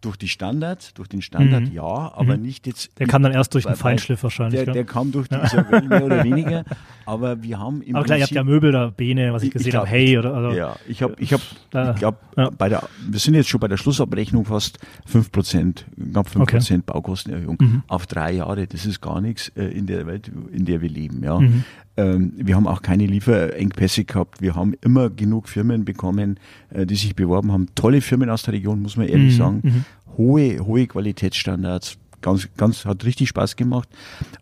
Durch die Standard, durch den Standard mhm. ja, aber mhm. nicht jetzt. Der kam dann erst durch den Feinschliff wahrscheinlich. Der, der kam durch diese mehr oder weniger. Aber wir haben im Aber klar, Prinzip, ihr habt ja Möbel da, Bene, was ich gesehen habe, Hey oder also, Ja, ich habe, ich habe, ich glaube, ja. bei der, wir sind jetzt schon bei der Schlussabrechnung fast 5 Prozent, knapp 5 Prozent okay. Baukostenerhöhung mhm. auf drei Jahre. Das ist gar nichts äh, in der Welt, in der wir leben. Ja, mhm. Ähm, wir haben auch keine Lieferengpässe gehabt. Wir haben immer genug Firmen bekommen, äh, die sich beworben haben. Tolle Firmen aus der Region, muss man ehrlich mhm. sagen. Mhm. Hohe, hohe Qualitätsstandards ganz, ganz, hat richtig Spaß gemacht.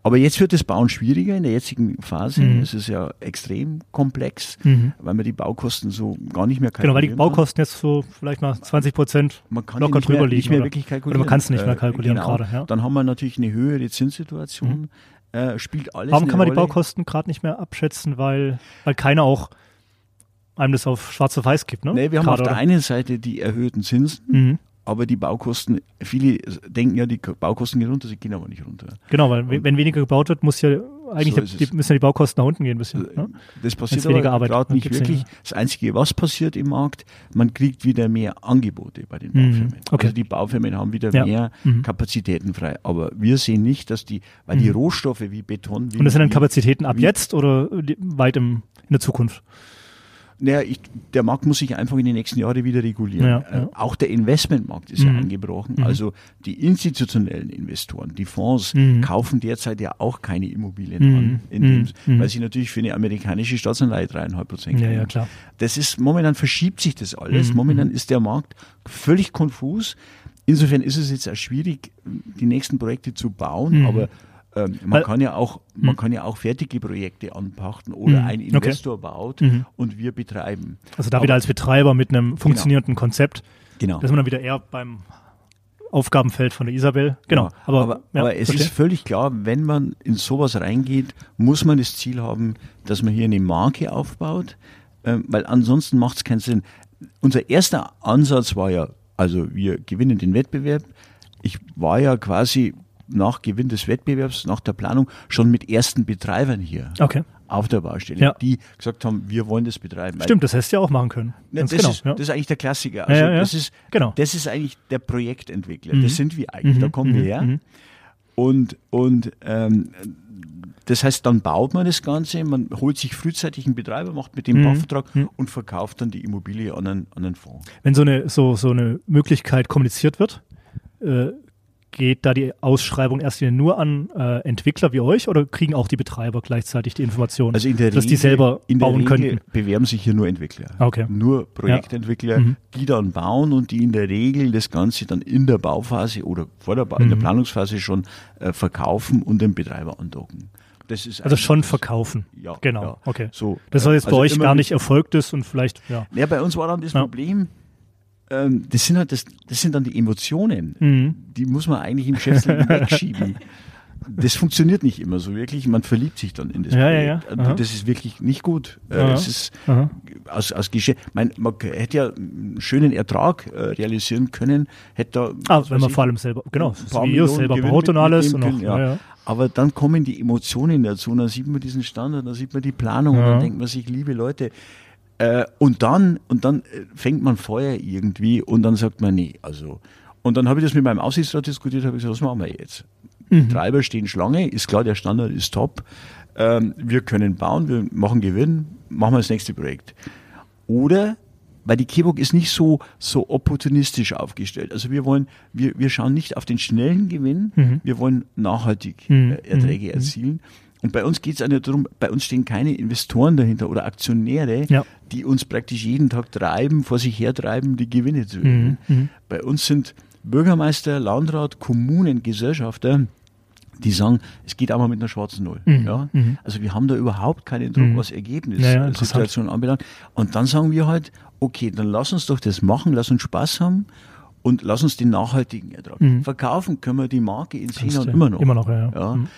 Aber jetzt wird das Bauen schwieriger in der jetzigen Phase. Mhm. Es ist ja extrem komplex, Mhm. weil man die Baukosten so gar nicht mehr Genau, weil die kalkulieren. Baukosten jetzt so vielleicht mal 20 Prozent locker drüber liegen. nicht mehr oder? wirklich kalkulieren. Oder man kann es nicht mehr Äh, kalkulieren genau. gerade. Ja. Dann haben wir natürlich eine höhere Zinssituation. Äh, spielt alles Warum kann man die Rolle. Baukosten gerade nicht mehr abschätzen? Weil, weil keiner auch einem das auf schwarz auf weiß gibt, ne? Nee, wir haben Gerade, auf der oder? einen Seite die erhöhten Zinsen, Mhm. aber die Baukosten, viele denken ja, die Baukosten gehen runter, sie gehen aber nicht runter. Genau, weil we- wenn weniger gebaut wird, muss ja eigentlich So die, müssen ja die Baukosten nach unten gehen ein bisschen. Äh, Ne? Das passiert gerade nicht wirklich. weniger. Das Einzige, was passiert im Markt, man kriegt wieder mehr Angebote bei den Mhm, Baufirmen. okay. Also die Baufirmen haben wieder Ja. mehr Mhm. Kapazitäten frei. Aber wir sehen nicht, dass die, weil die Mhm. Rohstoffe wie Beton, wie, Und das sind dann Kapazitäten ab jetzt oder weit im, in der Zukunft? Naja, ich, der Markt muss sich einfach in den nächsten Jahren wieder regulieren. Ja, Äh, ja. Auch der Investmentmarkt ist ja Mhm. eingebrochen. Mhm. Also die institutionellen Investoren, die Fonds, Mhm. kaufen derzeit ja auch keine Immobilien Mhm. an, Mhm. dem, Mhm. weil sie natürlich für eine amerikanische Staatsanleihe dreieinhalb Prozent Ja, kriegen. ja, klar. Das ist, momentan verschiebt sich das alles. Mhm. Momentan ist der Markt völlig konfus. Insofern ist es jetzt auch schwierig, die nächsten Projekte zu bauen, Mhm. aber ähm, man Weil- kann ja auch, man Mhm. kann ja auch fertige Projekte anpachten oder Mhm. ein Okay. Investor baut Mhm. und wir betreiben. Also da Aber- wieder als Betreiber mit einem funktionierenden Konzept. Genau. Da ist man dann wieder eher beim Aufgabenfeld von der Isabel. Genau. Aber, aber, ja, aber es verstehe. ist völlig klar, wenn man in sowas reingeht, muss man das Ziel haben, dass man hier eine Marke aufbaut, ähm, weil ansonsten macht es keinen Sinn. Unser erster Ansatz war ja, also wir gewinnen den Wettbewerb. Ich war ja quasi nach Gewinn des Wettbewerbs, nach der Planung, schon mit ersten Betreibern hier Okay. auf der Baustelle, Ja. die gesagt haben, wir wollen das betreiben. Stimmt, das hättest du ja auch machen können. Ne, Ganz das, genau. ist, ja. das ist eigentlich der Klassiker. Also Ja. Das, ist, Genau. das ist eigentlich der Projektentwickler. Mhm. Das sind wir eigentlich. Da Mhm, kommen wir mhm, her. mhm. Und, und ähm, das heißt, dann baut man das Ganze, man holt sich frühzeitig einen Betreiber, macht mit dem Mhm, Bauvertrag mhm. und verkauft dann die Immobilie an einen, an einen Fonds. Wenn so eine, so, so eine Möglichkeit kommuniziert wird, äh, geht da die Ausschreibung erst wieder nur an äh, Entwickler wie euch oder kriegen auch die Betreiber gleichzeitig die Informationen, Also in der dass Regel, die selber in der bauen Regel könnten? bewerben sich hier nur Entwickler. Okay. Nur Projektentwickler, Mhm. die dann bauen und die in der Regel das Ganze dann in der Bauphase oder vor der, ba in der Mhm. Planungsphase schon äh, verkaufen und den Betreiber andocken. Das ist Also schon verkaufen. Ja, Genau, ja. okay. So, Das war jetzt also bei euch immer gar nicht erfolgt ist und vielleicht, ja. Ja, bei uns war dann das Ja. Problem, ähm, das sind halt das, das sind dann die Emotionen. Mhm. Die muss man eigentlich im Geschäftsleben wegschieben. Das funktioniert nicht immer so wirklich. Man verliebt sich dann in das Ja, ja, Projekt. ja. Aha. Das ist wirklich nicht gut. Äh, Aha. Es ist Aha. aus, aus Geschäft. Mein, man hätte ja einen schönen Ertrag äh, realisieren können, hätte da. Ah, wenn man ich, vor allem selber, genau, ein paar Millionen selber baut und alles und können, ja. Ja. Aber dann kommen die Emotionen dazu, und dann sieht man diesen Standard, dann sieht man die Planung und Ja. dann denkt man sich, liebe Leute, äh, und dann, und dann äh, fängt man Feuer irgendwie und dann sagt man, nee, also. Und dann habe ich das mit meinem Aufsichtsrat diskutiert, habe gesagt, was machen wir jetzt? Mhm. Treiber stehen Schlange, ist klar, der Standard ist top. Ähm, wir können bauen, wir machen Gewinn, machen wir das nächste Projekt. Oder, weil die Kebok ist nicht so, so opportunistisch aufgestellt. Also wir wollen, wir, wir schauen nicht auf den schnellen Gewinn, Mhm. wir wollen nachhaltig Mhm. äh, Erträge Mhm. Und bei uns geht es auch nicht darum, bei uns stehen keine Investoren dahinter oder Aktionäre, Ja. die uns praktisch jeden Tag treiben, vor sich hertreiben, die Gewinne zu Mhm. erhöhen. Mhm. Bei uns sind Bürgermeister, Landrat, Kommunen, Gesellschafter, die sagen, es geht auch mal mit einer schwarzen Null. Mhm. Ja? Mhm. Also wir haben da überhaupt keinen Druck, Mhm. was Ja, ja, anbelangt. Und dann sagen wir halt, okay, dann lass uns doch das machen, lass uns Spaß haben und lass uns den nachhaltigen Ertrag. Mhm. Verkaufen können wir die Marke in Jahren du- immer noch. immer noch, ja, ja. ja. Mhm.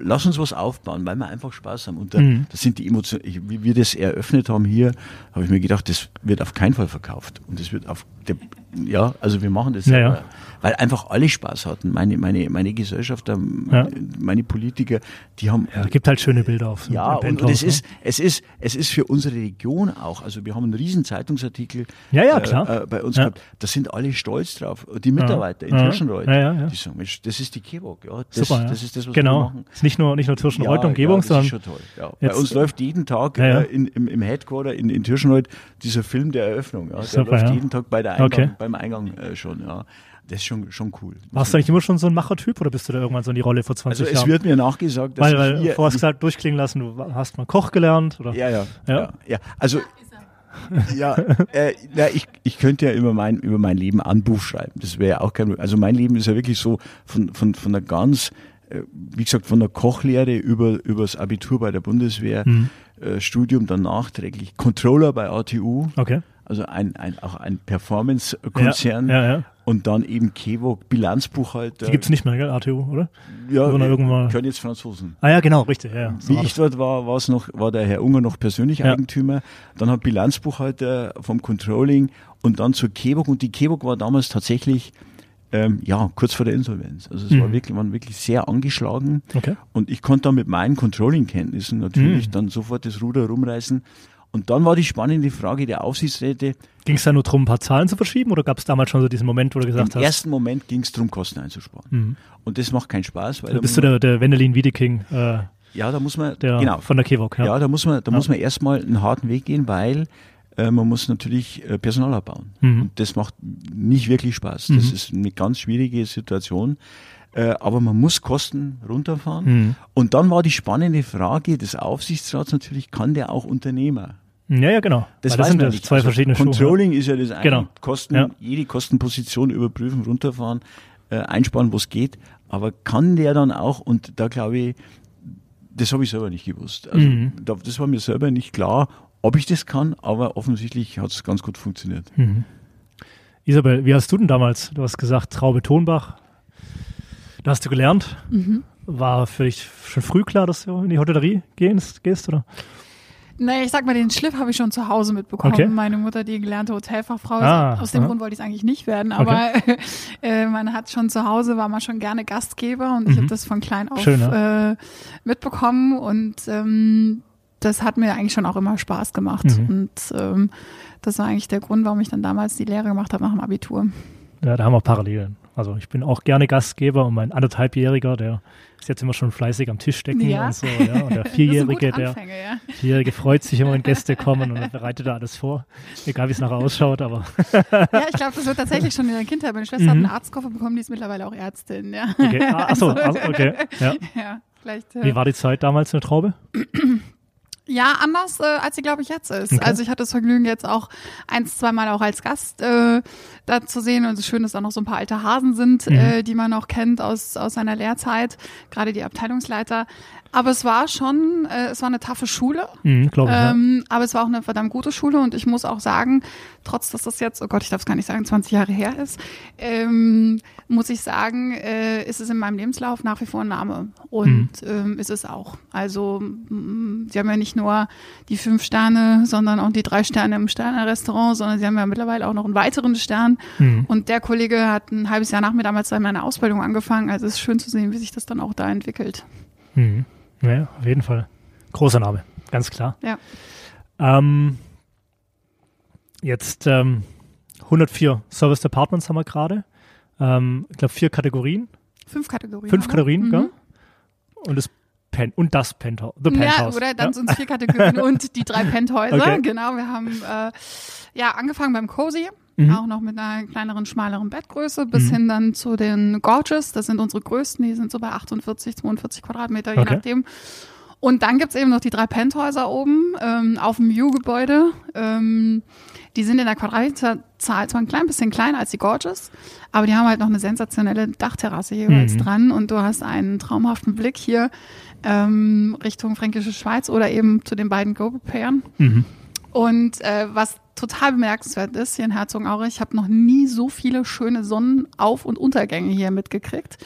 Lass uns was aufbauen, weil wir einfach Spaß haben. Und da, Mhm. das sind die Emotionen, ich- wie wir das eröffnet haben hier, habe ich mir gedacht, das wird auf keinen Fall verkauft. Und das wird auf der, ja, also wir machen das Ja, selber. ja. Weil einfach alle Spaß hatten. Meine, meine, meine Gesellschafter, Ja. meine Politiker, die haben, Ja, gibt halt schöne Bilder auf so ja, und, und es ne? ist, es ist, es ist für unsere Region auch. Also wir haben einen riesen Zeitungsartikel Ja, ja, klar. Äh, äh, bei uns Ja. gehabt. Da sind alle stolz drauf. Die Mitarbeiter in. Tirschenreuth, Ja, ja, ja. die sagen, Mensch, das ist die Kebok, ja. Das, Super, das ist das, was wir genau. machen. Ist nicht nur, nicht nur Tirschenreuth Umgebung, ja, das sondern ist schon toll. Ja. Bei uns läuft jeden Tag. Äh, in, im, im Headquarter in, in Tirschenreuth dieser Film der Eröffnung. Ja. Der Super, läuft jeden Tag bei der Eingang, Okay. beim Eingang äh, schon. Ja. Das ist schon, schon cool. warst du eigentlich immer schon so ein Machertyp oder bist du da irgendwann so in die Rolle vor 20 also es Jahren? wird mir nachgesagt, dass weil, weil ich hier, vorher gesagt, durchklingen lassen, du hast mal Koch gelernt oder? ja, ja, Ja. ja, ja. Also Ja, äh, na, ich, ich könnte ja über mein, über mein Leben ein Buch schreiben. Das wäre ja auch kein, also mein Leben ist ja wirklich so von, von, von der ganz, äh, wie gesagt, von der Kochlehre über, über das Abitur bei der Bundeswehr, Mhm. äh, Studium dann nachträglich, Controller bei ATU, Okay. also ein, ein, auch ein Performance-Konzern Ja, ja. Und dann eben Kevok, Bilanzbuchhalter. Die gibt's nicht mehr, gell, ATU, oder? ja, sondern äh, irgendwann- können jetzt Franzosen. Ah ja, genau, richtig. Ja. So Wie war ich dort war, war es noch, war der Herr Unger noch persönlich Ja. Eigentümer. Dann hat Bilanzbuchhalter vom Controlling und dann zur Kebok. Und die Kebok war damals tatsächlich, ähm, ja, kurz vor der Insolvenz. Also es war Mhm. wirklich, waren wirklich sehr angeschlagen. Okay. Und ich konnte dann mit meinen Controlling-Kenntnissen natürlich Mhm. dann sofort das Ruder rumreißen. Und dann war die spannende Frage der Aufsichtsräte. Ging es da nur darum, ein paar Zahlen zu verschieben oder gab es damals schon so diesen Moment, wo du gesagt Im hast, ersten Moment ging es darum, Kosten einzusparen. Mhm. Und das macht keinen Spaß, weil da bist du der, der Wendelin Wiedeking, äh, ja, da muss man, der genau, von der Kevok. Ja. Ja, da muss man, da Ja. muss man erstmal einen harten Weg gehen, weil äh, man muss natürlich äh, Personal abbauen. Mhm. Und das macht nicht wirklich Spaß. Das Mhm. ist eine ganz schwierige Situation. Äh, aber man muss Kosten runterfahren. Mhm. Und dann war die spannende Frage des Aufsichtsrats natürlich, kann der auch Unternehmer? ja, ja, genau. Das weiß sind ja nicht. zwei Also verschiedene. Controlling ist ja das eine. Genau. Kosten, Ja. jede Kostenposition überprüfen, runterfahren, äh, einsparen, wo es geht. Aber kann der dann auch, und da glaube ich, das habe ich selber nicht gewusst. Also Mhm. da, das war mir selber nicht klar, ob ich das kann, aber offensichtlich hat es ganz gut funktioniert. Mhm. Isabel, wie hast du denn damals, du hast gesagt, Traube Tonbach, da hast du gelernt. Mhm. War für dich schon früh klar, dass du in die Hotellerie gehst, gehst oder? Nee, ich sag mal, den Schliff habe ich schon zu Hause mitbekommen. Okay. Meine Mutter, die gelernte Hotelfachfrau ist. Ah, Aus dem aha. Grund wollte ich es eigentlich nicht werden, aber äh, man hat schon zu Hause, war man schon gerne Gastgeber und ich Mhm. habe das von klein auf Schön, äh, mitbekommen und ähm, das hat mir eigentlich schon auch immer Spaß gemacht. Mhm. Und ähm, das war eigentlich der Grund, warum ich dann damals die Lehre gemacht habe nach dem Abitur. Ja, da haben wir Parallelen. Also ich bin auch gerne Gastgeber und mein anderthalbjähriger, der ist jetzt immer schon fleißig am Tisch decken Ja. und so. Ja. Und der Vierjährige, der Anfänge, ja. Vierjährige freut sich immer, wenn Gäste kommen und bereitet da alles vor. Egal wie es nachher ausschaut, aber Ja, ich glaube, das wird tatsächlich schon in der Kindheit. Meine Schwester hat Mhm. einen Arztkoffer bekommen, die ist mittlerweile auch Ärztin. Ja, okay. Ah, achso, Also- also, okay. Ja. ja vielleicht. äh, Wie war die Zeit damals eine Traube? Ja, anders, äh, als sie, glaube ich, jetzt ist. Okay. Also ich hatte das Vergnügen, jetzt auch eins, zweimal auch als Gast äh, da zu sehen. Und es ist schön, dass da noch so ein paar alte Hasen sind, Mhm. äh, die man noch kennt aus, aus seiner Lehrzeit, gerade die Abteilungsleiter. Aber es war schon, äh, es war eine taffe Schule. Mhm, ich. ja. Ähm, aber es war auch eine verdammt gute Schule und ich muss auch sagen, trotz dass das jetzt, oh Gott, ich darf es gar nicht sagen, 20 Jahre her ist, ähm, muss ich sagen, äh, ist es in meinem Lebenslauf nach wie vor ein Name. Und ähm, ist es auch. Also mm, sie haben ja nicht nur die fünf Sterne, sondern auch die drei Sterne im Sterne-Restaurant, sondern sie haben ja mittlerweile auch noch einen weiteren Stern. Mhm. Und der Kollege hat ein halbes Jahr nach mir damals in meiner Ausbildung angefangen. Also es ist schön zu sehen, wie sich das dann auch da entwickelt. Mhm. Ja, auf jeden Fall. Großer Name, ganz klar. Ja. Ähm, jetzt ähm, 104 Service Departments haben wir gerade. Ähm, ich glaube vier Kategorien, Fünf Kategorien. fünf oder? Kategorien, Mhm. gell? Und das Pen und das Penthouse, the Ja, Penthouse. oder dann ja. sind es vier Kategorien und die drei Penthäuser. Okay. Genau, wir haben äh, ja angefangen beim Cozy, Mhm. auch noch mit einer kleineren, schmaleren Bettgröße, bis Mhm. hin dann zu den Gorgeous. Das sind unsere größten, die sind so bei 48, 42 Quadratmeter, je Okay. nachdem. Und dann gibt's eben noch die drei Penthäuser oben ähm, auf dem View-Gebäude. Ähm, die sind in der Quadratmeterzahl zwar ein klein bisschen kleiner als die Gorgeous, aber die haben halt noch eine sensationelle Dachterrasse jeweils Mhm. dran und du hast einen traumhaften Blick hier ähm, Richtung Fränkische Schweiz oder eben zu den beiden Go-Pairen. Mhm. Und äh, was total bemerkenswert ist hier in Herzogenaurich, ich habe noch nie so viele schöne Sonnenauf- und Untergänge hier mitgekriegt.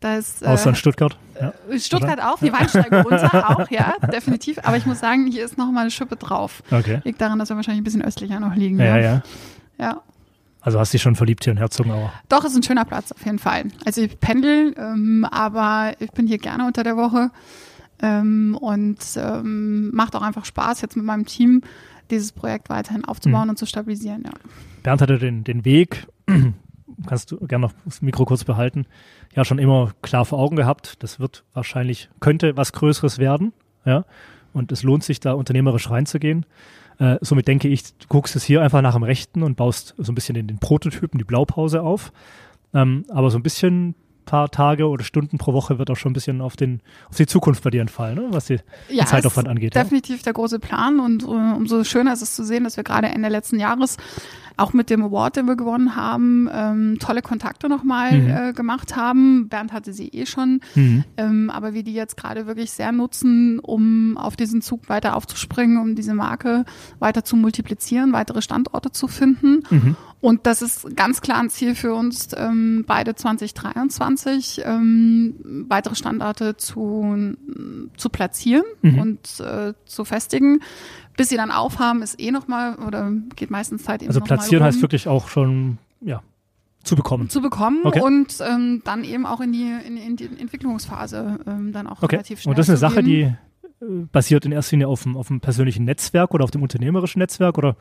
Da ist, äh, Außer in Stuttgart. Ja. Stuttgart auch, die Weinsteige runter auch, ja, definitiv. Aber ich muss sagen, hier ist noch mal eine Schippe drauf. Okay. Liegt daran, dass wir wahrscheinlich ein bisschen östlicher noch liegen. Ja, ja. ja. Also hast dich schon verliebt hier in Herzogenaurach. Doch, ist ein schöner Platz auf jeden Fall. Also ich pendel, ähm, aber ich bin hier gerne unter der Woche ähm, und ähm, macht auch einfach Spaß, jetzt mit meinem Team dieses Projekt weiterhin aufzubauen Mhm. und zu stabilisieren. Ja. Bernd hatte den, den Weg, kannst du gerne noch das Mikro kurz behalten, ja schon immer klar vor Augen gehabt. Das wird wahrscheinlich, könnte was Größeres werden. Ja. Und es lohnt sich, da unternehmerisch reinzugehen. Äh, somit denke ich, du guckst es hier einfach nach dem Rechten und baust so ein bisschen den, den Prototypen, die Blaupause auf. Ähm, aber so ein bisschen paar Tage oder Stunden pro Woche wird auch schon ein bisschen auf, den, auf die Zukunft bei dir entfallen, ne? was die, Ja, den Zeitaufwand angeht. Ja? Definitiv der große Plan und äh, umso schöner ist es zu sehen, dass wir gerade Ende letzten Jahres auch mit dem Award, den wir gewonnen haben, ähm, tolle Kontakte nochmal Mhm. äh, gemacht haben. Bernd hatte sie eh schon, Mhm. ähm, aber wir die jetzt gerade wirklich sehr nutzen, um auf diesen Zug weiter aufzuspringen, um diese Marke weiter zu multiplizieren, weitere Standorte zu finden. Mhm. Und das ist ganz klar ein Ziel für uns, ähm, beide 2023 ähm, weitere Standorte zu, zu platzieren Mhm. und äh, zu festigen. Bis sie dann aufhaben, ist eh nochmal, oder geht meistens Zeit eben Also platzieren heißt wirklich auch schon, ja, zu bekommen. zu bekommen Okay. und ähm, dann eben auch in die, in, in die Entwicklungsphase ähm, dann auch Okay. relativ schnell Und das ist eine Sache, die äh, basiert in erster Linie auf dem, auf dem persönlichen Netzwerk oder auf dem unternehmerischen Netzwerk oder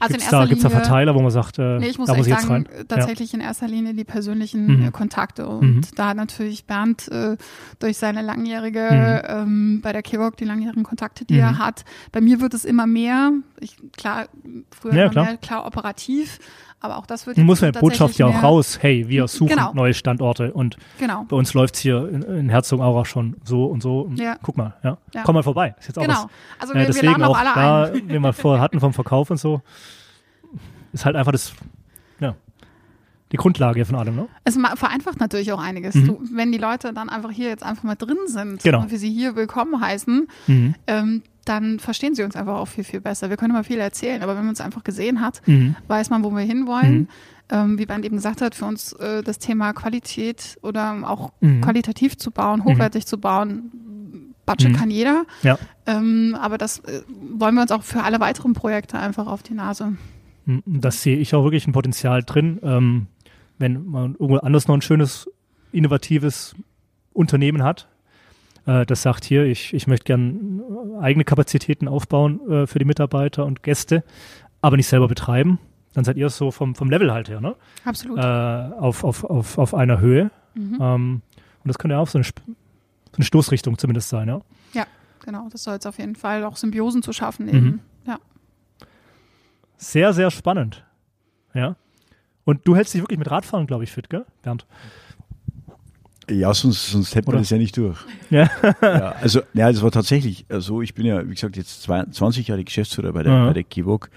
also in gibt es da, erster gibt's da Linie Verteiler, wo man sagt, äh, Nee, ich muss da muss ich jetzt sagen, rein? tatsächlich in erster Linie die persönlichen Mhm. äh, Kontakte. Und Mhm. da hat natürlich Bernd äh, durch seine langjährige, Mhm. ähm, bei der Kewok, die langjährigen Kontakte, die Mhm. er hat. Bei mir wird es immer mehr. Ich, klar, früher Ja, immer klar. mehr klar operativ, aber auch das wird jetzt muss man die Botschaft ja auch raus, hey, wir suchen Genau. neue Standorte und genau. bei uns läuft's hier in, in Herzogenaurach schon so und so. Und Ja. Guck mal, ja. Ja. Komm mal vorbei. Ist jetzt auch Genau. was. Also wir, wir deswegen laden auch auch alle da, ein. den wir vorher hatten vom Verkauf und so, ist halt einfach das, ja, die Grundlage von allem, ne? Es vereinfacht natürlich auch einiges. Mhm. Du, wenn die Leute dann einfach hier jetzt einfach mal drin sind Genau. und wir sie hier willkommen heißen, Mhm. ähm, dann verstehen sie uns einfach auch viel, viel besser. Wir können immer viel erzählen, aber wenn man uns einfach gesehen hat, Mhm. weiß man, wo wir hinwollen. Mhm. Ähm, wie Bernd eben gesagt hat, für uns äh, das Thema Qualität oder auch Mhm. qualitativ zu bauen, hochwertig zu bauen, Budget Mhm. kann jeder. Ja. Ähm, aber das äh, wollen wir uns auch für alle weiteren Projekte einfach auf die Nase. Mhm. Das sehe ich auch wirklich ein Potenzial drin. Ähm, wenn man irgendwo anders noch ein schönes, innovatives Unternehmen hat, äh, das sagt hier, ich, ich möchte gern eigene Kapazitäten aufbauen äh, für die Mitarbeiter und Gäste, aber nicht selber betreiben, dann seid ihr so vom, vom Level halt her, ne? Absolut. Äh, auf, auf, auf, auf einer Höhe. Mhm. Ähm, und das könnte ja auch so eine, so eine Stoßrichtung zumindest sein, ja. Genau, das soll es auf jeden Fall auch Symbiosen zu schaffen Mhm. eben. Ja. Sehr, sehr spannend. Ja. Und du hältst dich wirklich mit Radfahren, glaube ich, fit, gell, Bernd? Ja, sonst, sonst hätte man Oder? das ja nicht durch. Ja. ja, also, ja, das war tatsächlich so. Ich bin ja, wie gesagt, jetzt zwei- 20 Jahre Geschäftsführer bei der, bei der Kivok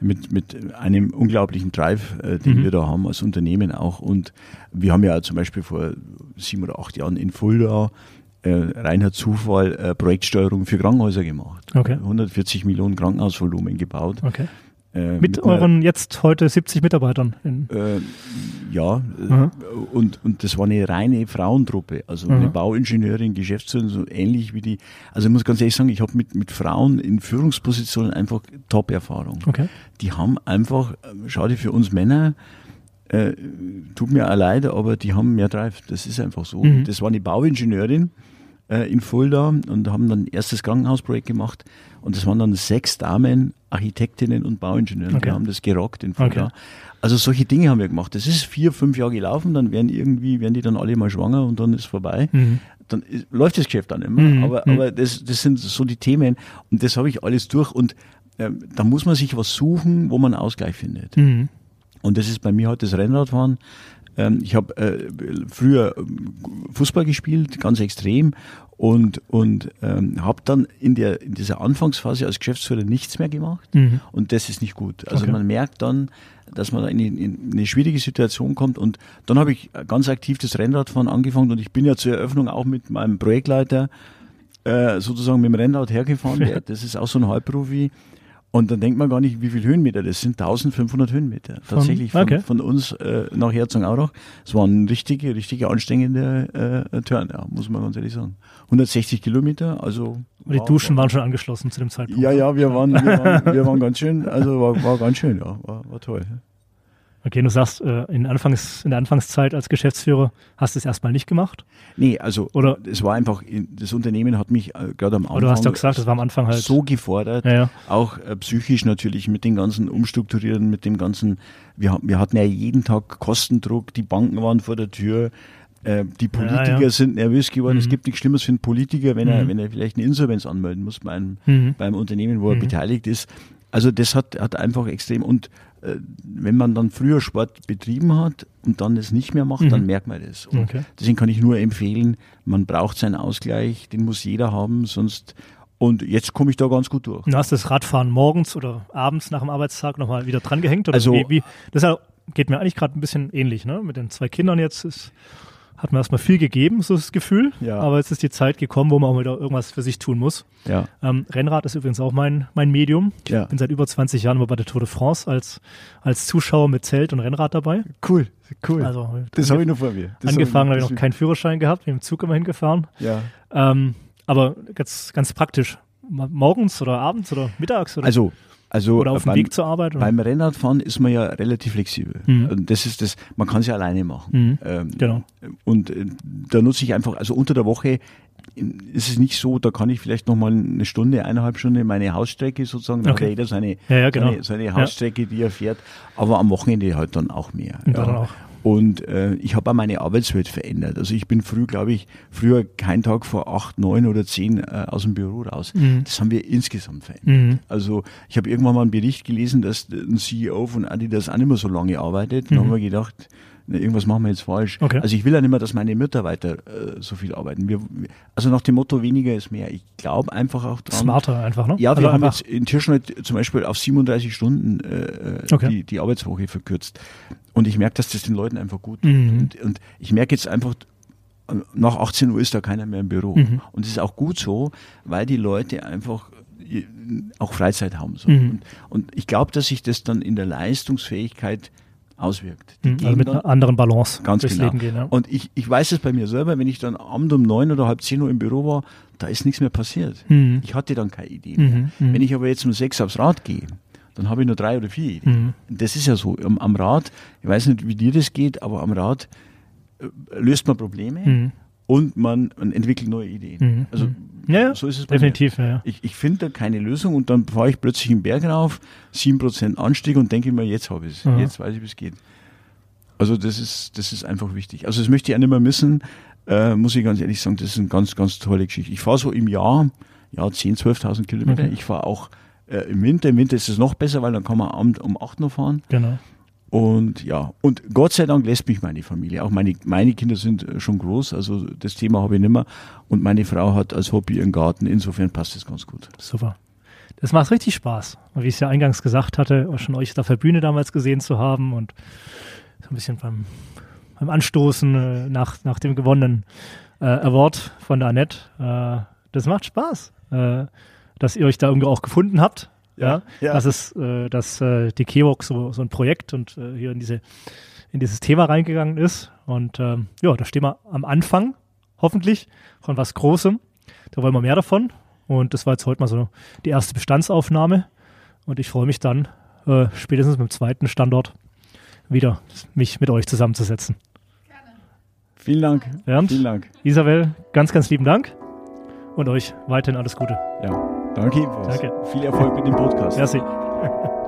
mit, mit einem unglaublichen Drive, äh, den Mhm. wir da haben als Unternehmen auch. Und wir haben ja zum Beispiel vor sieben oder acht Jahren in Fulda äh, reiner Zufall äh, Projektsteuerung für Krankenhäuser gemacht. Okay. 140 Millionen Krankenhausvolumen gebaut. Okay. Äh, Mit einer- euren jetzt heute 70 Mitarbeitern. In, äh, ja, Mhm. äh, und, und das war eine reine Frauentruppe, also Mhm. eine Bauingenieurin, Geschäftsführerin, so ähnlich wie die. Also ich muss ganz ehrlich sagen, ich habe mit, mit Frauen in Führungspositionen einfach Top-Erfahrung. okay. Die haben einfach, schade für uns Männer, äh, tut mir auch leid, aber die haben mehr Drive. Das ist einfach so. Mhm. Das war eine Bauingenieurin äh, in Fulda und haben dann ein erstes Krankenhausprojekt gemacht. Und das waren dann sechs Damen, Architektinnen und Bauingenieure. Okay. Die haben das gerockt in Fulda. Okay. Also solche Dinge haben wir gemacht. Das ist vier, fünf Jahre gelaufen, dann werden irgendwie, werden die dann alle mal schwanger und dann ist vorbei. Mhm. Dann ist, läuft das Geschäft dann immer. Mhm. Aber, Mhm. aber das, das sind so die Themen und das habe ich alles durch und ähm, da muss man sich was suchen, wo man Ausgleich findet. Mhm. Und das ist bei mir halt das Rennradfahren. Ähm, ich habe äh, früher ähm, Fußball gespielt, ganz extrem, und, und ähm, habe dann in, der, in dieser Anfangsphase als Geschäftsführer nichts mehr gemacht. Mhm. Und das ist nicht gut. Also Okay. man merkt dann, dass man in, in eine schwierige Situation kommt. Und dann habe ich ganz aktiv das Rennradfahren angefangen und ich bin ja zur Eröffnung auch mit meinem Projektleiter äh, sozusagen mit dem Rennrad hergefahren. Der, das ist auch so ein Halbprofi. Und dann denkt man gar nicht, wie viele Höhenmeter das sind. 1500 Höhenmeter. Tatsächlich von, okay. von uns äh, nach Herzogenaurach. Es war ein richtige, richtige anstrengender äh, Turn, ja, muss man ganz ehrlich sagen. 160 Kilometer, also. Und die war- Duschen war- waren schon angeschlossen zu dem Zeitpunkt. ja, ja, wir waren, wir waren, wir waren ganz schön, also war, war ganz schön, ja, war, war toll. Okay, du sagst, äh, in, Anfangs, in der Anfangszeit als Geschäftsführer hast du es erstmal nicht gemacht. Nee, also Oder- es war einfach, das Unternehmen hat mich äh, gerade am Anfang Aber du hast ja gesagt, das war am Anfang halt. so gefordert, Ja, ja. auch äh, psychisch natürlich mit den ganzen Umstrukturieren, mit dem ganzen, wir, wir hatten ja jeden Tag Kostendruck, die Banken waren vor der Tür, die Politiker ja. sind nervös geworden. Es Mhm. gibt nichts Schlimmes für einen Politiker, wenn er, Mhm. wenn er vielleicht eine Insolvenz anmelden muss bei einem, Mhm. beim Unternehmen, wo er Mhm. beteiligt ist. Also das hat, hat einfach extrem und wenn man dann früher Sport betrieben hat und dann es nicht mehr macht, Mhm. dann merkt man das. Okay. deswegen kann ich nur empfehlen, man braucht seinen Ausgleich, den muss jeder haben, sonst und jetzt komme ich da ganz gut durch. Du hast das Radfahren morgens oder abends nach dem Arbeitstag nochmal wieder dran gehängt? Oder Also- wie, wie, das geht mir eigentlich gerade ein bisschen ähnlich, ne? Mit den zwei Kindern jetzt ist, hat mir erstmal viel gegeben, so das Gefühl. Ja. Aber jetzt ist die Zeit gekommen, wo man auch wieder irgendwas für sich tun muss. Ja, Ähm, Rennrad ist übrigens auch mein, mein Medium. Ich Ja. bin seit über 20 Jahren immer bei der Tour de France als, als Zuschauer mit Zelt und Rennrad dabei. cool, cool. Also das habe ich noch vor mir. Das angefangen, habe ich noch keinen Führerschein gehabt, bin im Zug immer hingefahren. Ja. Ähm, aber ganz, ganz praktisch. Morgens oder abends oder mittags oder, Also, also oder auf dem beim, Weg zur Arbeit. Oder? beim Rennradfahren ist man ja relativ flexibel. Mhm. Das ist das, man kann es ja alleine machen. Mhm. Ähm, Genau. Und äh, da nutze ich einfach, also unter der Woche ist es nicht so, da kann ich vielleicht nochmal eine Stunde, eineinhalb Stunden meine Hausstrecke sozusagen, da hat Okay. ja jeder seine, Ja, ja, genau. seine, seine Hausstrecke, die er fährt, aber am Wochenende halt dann auch mehr. Und dann auch. Und äh, ich habe auch meine Arbeitswelt verändert. Also ich bin früh, glaube ich, früher kein Tag vor acht, neun oder zehn äh, aus dem Büro raus. Mhm. Das haben wir insgesamt verändert. Mhm. Also ich habe irgendwann mal einen Bericht gelesen, dass ein CEO von Adidas auch nicht mehr so lange arbeitet. Dann Mhm. haben wir gedacht, na, irgendwas machen wir jetzt falsch. Okay. Also ich will ja nicht mehr, dass meine Mitarbeiter äh, so viel arbeiten. Wir, also nach dem Motto weniger ist mehr. Ich glaube einfach auch dran. Smarter einfach, ne? Ja, wir Also haben einfach- jetzt in Tirschneit zum Beispiel auf 37 Stunden äh, Okay. die, die Arbeitswoche verkürzt. Und ich merke, dass das den Leuten einfach gut tut. Mhm. Und, und ich merke jetzt einfach, nach 18 Uhr ist da keiner mehr im Büro. Mhm. Und das ist auch gut so, weil die Leute einfach äh, auch Freizeit haben. So. Mhm. Und, und ich glaube, dass sich das dann in der Leistungsfähigkeit auswirkt. Die Mhm, also mit dann- einer anderen Balance Ganz durchs genau. Leben gehen. Ja. Und ich, ich weiß es bei mir selber, wenn ich dann abend um neun oder halb zehn Uhr im Büro war, da ist nichts mehr passiert. Mhm. Ich hatte dann keine Idee Mhm, mehr. mhm. Wenn ich aber jetzt um sechs aufs Rad gehe, dann habe ich nur drei oder vier Ideen. Das ist ja so. Am, am Rad, ich weiß nicht, wie dir das geht, aber am Rad äh, löst man Probleme. Und man, man entwickelt neue Ideen. Mhm. Also Ja, ja, so ist es bei mir. definitiv. Ja, ja. Ich, ich finde da keine Lösung und dann fahre ich plötzlich einen Berg rauf, 7% Anstieg und denke mir, jetzt habe ich es. Aha. Jetzt weiß ich, wie es geht. Also das ist, das ist einfach wichtig. Also das möchte ich auch nicht mehr missen, äh, muss ich ganz ehrlich sagen, das ist eine ganz, ganz tolle Geschichte. Ich fahre so im Jahr, ja, 10.000, 12.000 Kilometer. Okay. Ich fahre auch äh, im Winter. Im Winter ist es noch besser, weil dann kann man abend um 8 Uhr fahren. Genau. Und ja, und Gott sei Dank lässt mich meine Familie. Auch meine, meine Kinder sind äh, schon groß, also das Thema habe ich nicht mehr. Und meine Frau hat als Hobby ihren Garten. Insofern passt es ganz gut. Super. Das macht richtig Spaß. Und wie ich es ja eingangs gesagt hatte, auch schon euch auf der Bühne damals gesehen zu haben und so ein bisschen beim, beim Anstoßen äh, nach, nach dem gewonnenen äh, Award von der Annette. Äh, das macht Spaß, äh, dass ihr euch da irgendwie auch gefunden habt. Ja, Ja, dass es, äh, dass äh, die Kewok so, so ein Projekt und äh, hier in diese in dieses Thema reingegangen ist. Und ähm, ja, da stehen wir am Anfang, hoffentlich, von was Großem. Da wollen wir mehr davon. Und das war jetzt heute mal so die erste Bestandsaufnahme. Und ich freue mich dann, äh, spätestens mit dem zweiten Standort wieder mich mit euch zusammenzusetzen. Vielen Dank. Bernd, Vielen Dank. Isabel, ganz, ganz lieben Dank. Und euch weiterhin alles Gute. Ja, danke ebenfalls. Danke. Viel Erfolg mit dem Podcast. Merci.